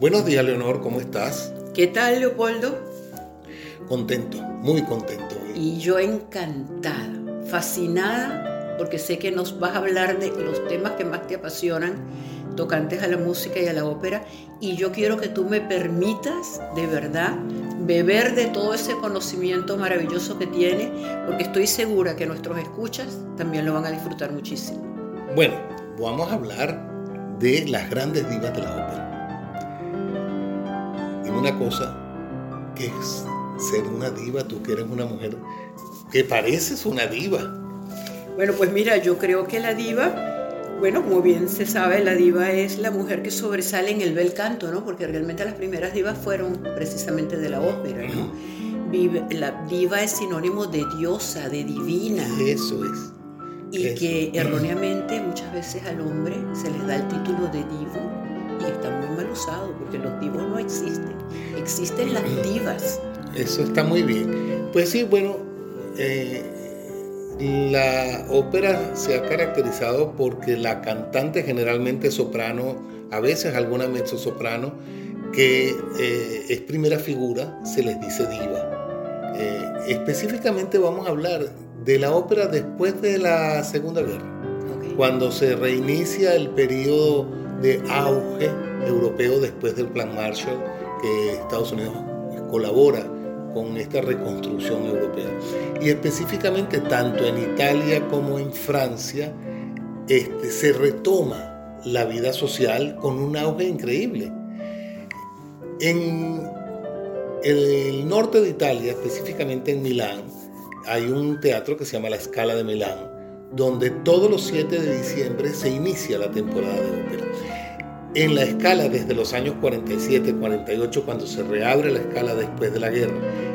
Buenos días, Leonor, ¿cómo estás? ¿Qué tal, Leopoldo? Contento, muy contento. Y yo encantada, fascinada, porque sé que nos vas a hablar de los temas que más te apasionan, tocantes a la música y a la ópera, y yo quiero que tú me permitas, de verdad, beber de todo ese conocimiento maravilloso que tiene, porque estoy segura que nuestros escuchas también lo van a disfrutar muchísimo. Bueno, vamos a hablar de las grandes divas de la ópera. Una cosa que es ser una diva, tú que eres una mujer que pareces una diva. Bueno, pues mira, yo creo que la diva, bueno, como bien se sabe, la diva es la mujer que sobresale en el bel canto, ¿no? Porque realmente las primeras divas fueron precisamente de la ópera, ¿no? La diva es sinónimo de diosa, de divina. Eso es. Y que erróneamente muchas veces al hombre se les da el título de divo y está muy mal usado porque los divos no existen, existen las divas. Eso está muy bien. Pues sí, bueno, eh, la ópera se ha caracterizado porque la cantante generalmente soprano, a veces alguna mezzo soprano, que eh, es primera figura, se les dice diva. Eh, específicamente vamos a hablar de la ópera después de la Segunda Guerra, cuando se reinicia el periodo de auge europeo después del Plan Marshall, que Estados Unidos colabora con esta reconstrucción europea. Y específicamente tanto en Italia como en Francia este, se retoma la vida social con un auge increíble. En el norte de Italia, específicamente en Milán, hay un teatro que se llama La Scala de Milán, donde todos los 7 de diciembre se inicia la temporada de ópera. En la escala desde los años 47-48, cuando se reabre la escala después de la guerra,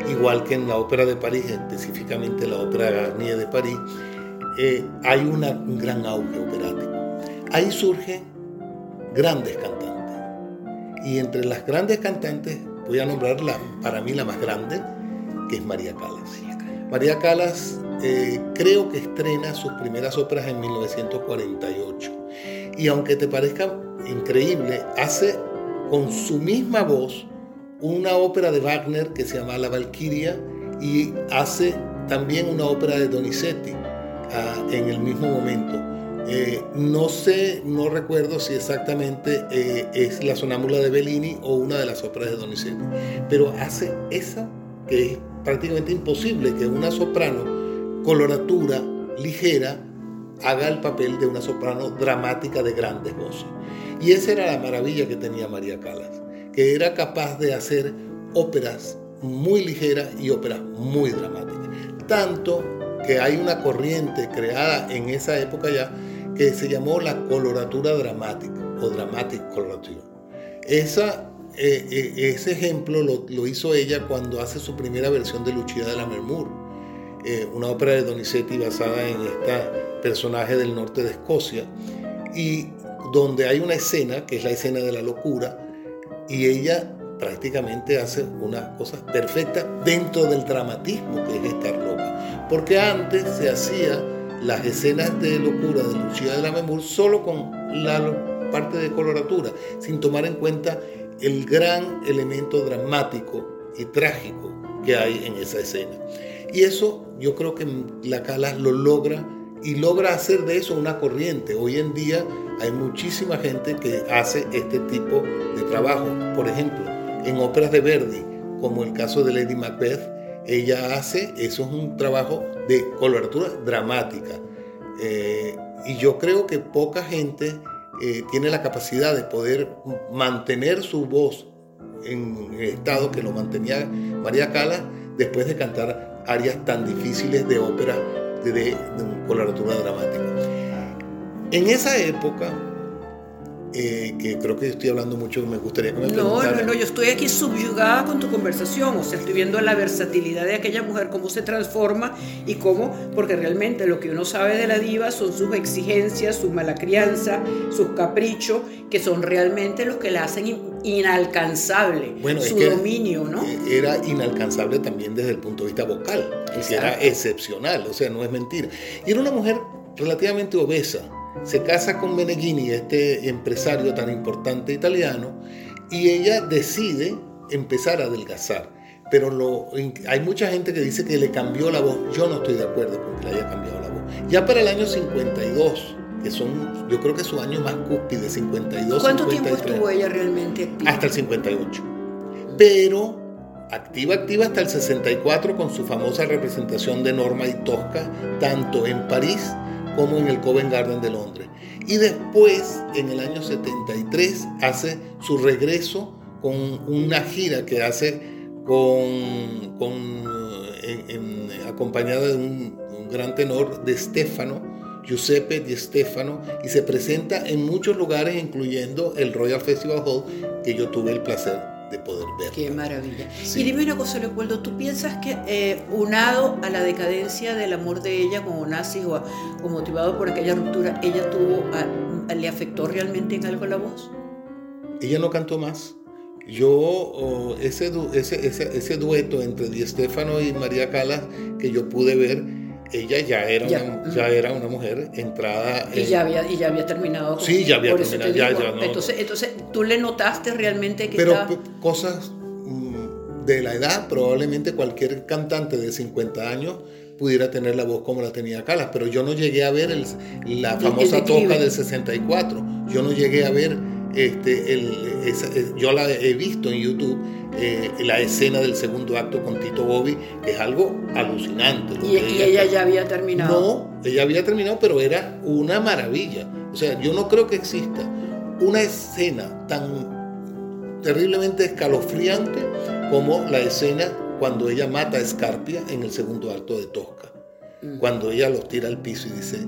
igual que en la Ópera de París, específicamente la Ópera Garnier de París, eh, hay un gran auge operático. Ahí surgen grandes cantantes. Y entre las grandes cantantes, voy a nombrar para mí la más grande, que es María Callas. María Callas eh, creo que estrena sus primeras óperas en 1948. Y aunque te parezca increíble, hace con su misma voz una ópera de Wagner que se llama La Valquiria y hace también una ópera de Donizetti ah, en el mismo momento. Eh, no sé, no recuerdo si exactamente eh, es la sonámbula de Bellini o una de las óperas de Donizetti, pero hace esa que es prácticamente imposible que una soprano coloratura ligera haga el papel de una soprano dramática de grandes voces. Y esa era la maravilla que tenía María Calas, que era capaz de hacer óperas muy ligeras y óperas muy dramáticas. Tanto que hay una corriente creada en esa época ya que se llamó la coloratura dramática o dramatic coloratura. Esa eh, eh, ese ejemplo lo, hizo ella cuando hace su primera versión de Lucia de la Mermur, eh, una ópera de Donizetti basada en este personaje del norte de Escocia, y donde hay una escena, que es la escena de la locura, y ella prácticamente hace una cosa perfecta dentro del dramatismo que es estar loca. Porque antes se hacía las escenas de locura de Lucia de la Mermur solo con la parte de coloratura, sin tomar en cuenta el gran elemento dramático y trágico que hay en esa escena. Y eso yo creo que la Calas lo logra y logra hacer de eso una corriente. Hoy en día hay muchísima gente que hace este tipo de trabajo. Por ejemplo, en óperas de Verdi, como el caso de Lady Macbeth, ella hace, eso es un trabajo de coloratura dramática. Eh, y yo creo que poca gente eh, tiene la capacidad de poder mantener su voz en el estado que lo mantenía María Cala después de cantar áreas tan difíciles de ópera de, de coloratura dramática. En esa época, eh, que creo que estoy hablando mucho, me gustaría que me No, no, no, yo estoy aquí subyugada con tu conversación, o sea, estoy viendo la versatilidad de aquella mujer, cómo se transforma y cómo, porque realmente lo que uno sabe de la diva son sus exigencias, su mala crianza, sus caprichos, que son realmente los que la hacen inalcanzable, bueno, su dominio, ¿no? Eh, era inalcanzable también desde el punto de vista vocal, que era excepcional, o sea, no es mentira. Y era una mujer relativamente obesa, se casa con Meneghini, este empresario tan importante italiano, Y ella decide empezar a adelgazar. Pero lo, hay mucha gente que dice que le cambió la voz. Yo no estoy de acuerdo con que le haya cambiado la voz. Ya para el año 52, que son, yo creo que su año más cúspide, 52. ¿Cuánto tiempo estuvo ella realmente activa? Hasta el 58. Pero activa, activa hasta el 64 con su famosa representación de Norma y Tosca, tanto en París como en el Covent Garden de Londres. Y después, en el año 73, hace su regreso con una gira que hace con, acompañada de un, un gran tenor de Stefano, Giuseppe Di Stefano y se presenta en muchos lugares, incluyendo el Royal Festival Hall, que yo tuve el placer de poder ver. Qué maravilla. Y dime una cosa, Leopoldo, ¿tú piensas que eh, unado a la decadencia del amor de ella con Onassis o, o, motivado por aquella ruptura, ella tuvo, le afectó realmente en algo la voz? Ella no cantó más. Yo, oh, ese, ese, ese, ese, dueto entre Di Stefano y María Calas que yo pude ver, ella ya era, Una, ya era una mujer entrada. Y, ya, había, y ya había terminado. sí, ya había terminado. Ya, no. entonces, entonces, tú le notaste realmente que. Pero cosas mm, de la edad, probablemente cualquier cantante de 50 años pudiera tener la voz como la tenía Calas, pero yo no llegué a ver el, la famosa toca del 64. Yo no llegué a ver este, el, yo la he visto en YouTube, eh, la escena del segundo acto con Tito Bobby, que es algo alucinante. ¿Y, ella, ya había terminado? No, ella había terminado, pero era una maravilla. O sea, yo no creo que exista una escena tan terriblemente escalofriante como la escena cuando ella mata a Escarpia en el segundo acto de Tosca. Mm. Cuando ella los tira al piso y dice,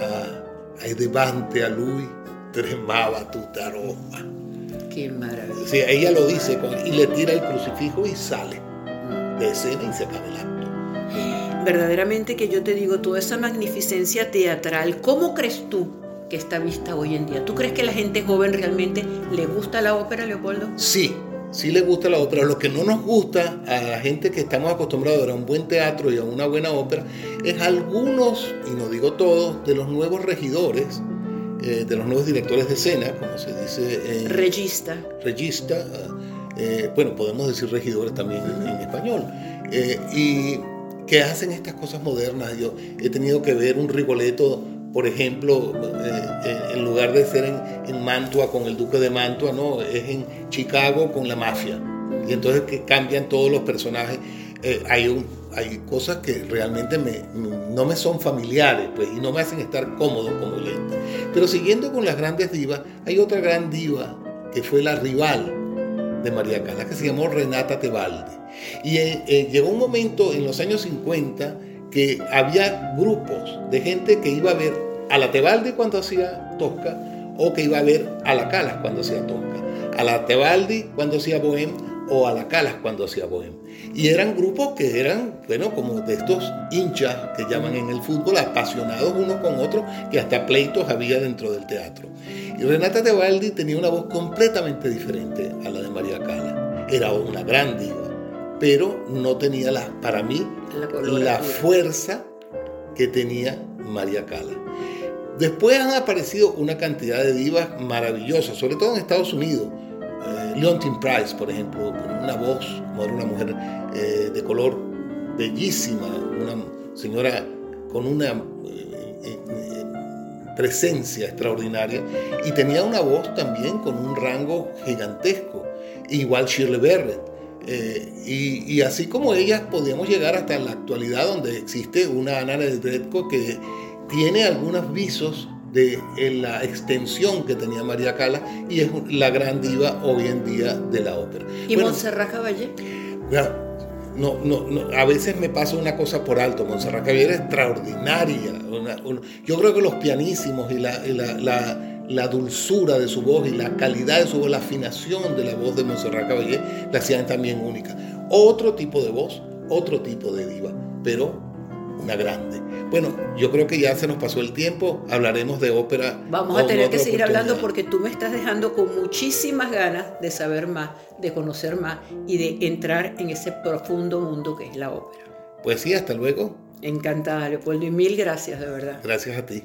ah, hay devante a lui tremaba tu aroma. Qué maravilla. Sí, ella lo dice y le tira el crucifijo y sale de escena y se acaba el acto. Verdaderamente que yo te digo, toda esa magnificencia teatral, ¿cómo crees tú que está vista hoy en día? ¿Tú crees que la gente joven realmente le gusta la ópera, Leopoldo? Sí, sí le gusta la ópera. Lo que no nos gusta a la gente que estamos acostumbrados a ver a un buen teatro y a una buena ópera es algunos, y no digo todos, de los nuevos regidores eh, de los nuevos directores de escena, como se dice. regista. Regista. Eh, bueno, podemos decir regidores también en, español. Eh, y que hacen estas cosas modernas. Yo he tenido que ver un Rigoletto, por ejemplo, en lugar de ser en, en, Mantua con el duque de Mantua, no, es en Chicago con la mafia. Y entonces que cambian todos los personajes. Hay un, hay cosas que realmente me, no me son familiares pues, y no me hacen estar cómodo como oyente. Pero siguiendo con las grandes divas, hay otra gran diva que fue la rival de María Cala, que se llamó Renata Tebaldi. Y eh, eh, llegó un momento en los años 50 que había grupos de gente que iba a ver a la Tebaldi cuando hacía Tosca o que iba a ver a la Calas cuando hacía Tosca, a la Tebaldi cuando hacía Bohem o a la Calas cuando hacía Bohem. Y eran grupos que eran, bueno, como de estos hinchas que llaman en el fútbol, apasionados uno con otro, que hasta pleitos había dentro del teatro. Y Renata Tebaldi tenía una voz completamente diferente a la de María Cala. Era una gran diva, pero no tenía, la, para mí, la, fuerza que tenía María Cala. Después han aparecido una cantidad de divas maravillosas, sobre todo en Estados Unidos. Eh, Leontine Price, por ejemplo, con una voz, como era una mujer eh, de color bellísima, una señora con una eh, presencia extraordinaria y tenía una voz también con un rango gigantesco, igual Shirley Barrett. y, así como ellas podíamos llegar hasta la actualidad donde existe una Ana Netrebko que tiene algunos visos de la extensión que tenía María Cala y es la gran diva hoy en día de la ópera. ¿Y bueno, Montserrat Caballé? No, no, no, a veces me pasa una cosa por alto. Montserrat Caballé es extraordinaria. yo creo que los pianísimos y, la, la, la, dulzura de su voz y la calidad de su voz, la afinación de la voz de Montserrat Caballé la hacían también única. Otro tipo de voz, otro tipo de diva, pero una grande. Bueno, yo creo que ya se nos pasó el tiempo, hablaremos de ópera. Vamos a tener que seguir hablando porque tú me estás dejando con muchísimas ganas de saber más, de conocer más y de entrar en ese profundo mundo que es la ópera. Pues sí, hasta luego. Encantada, Leopoldo, y mil gracias, de verdad. Gracias a ti.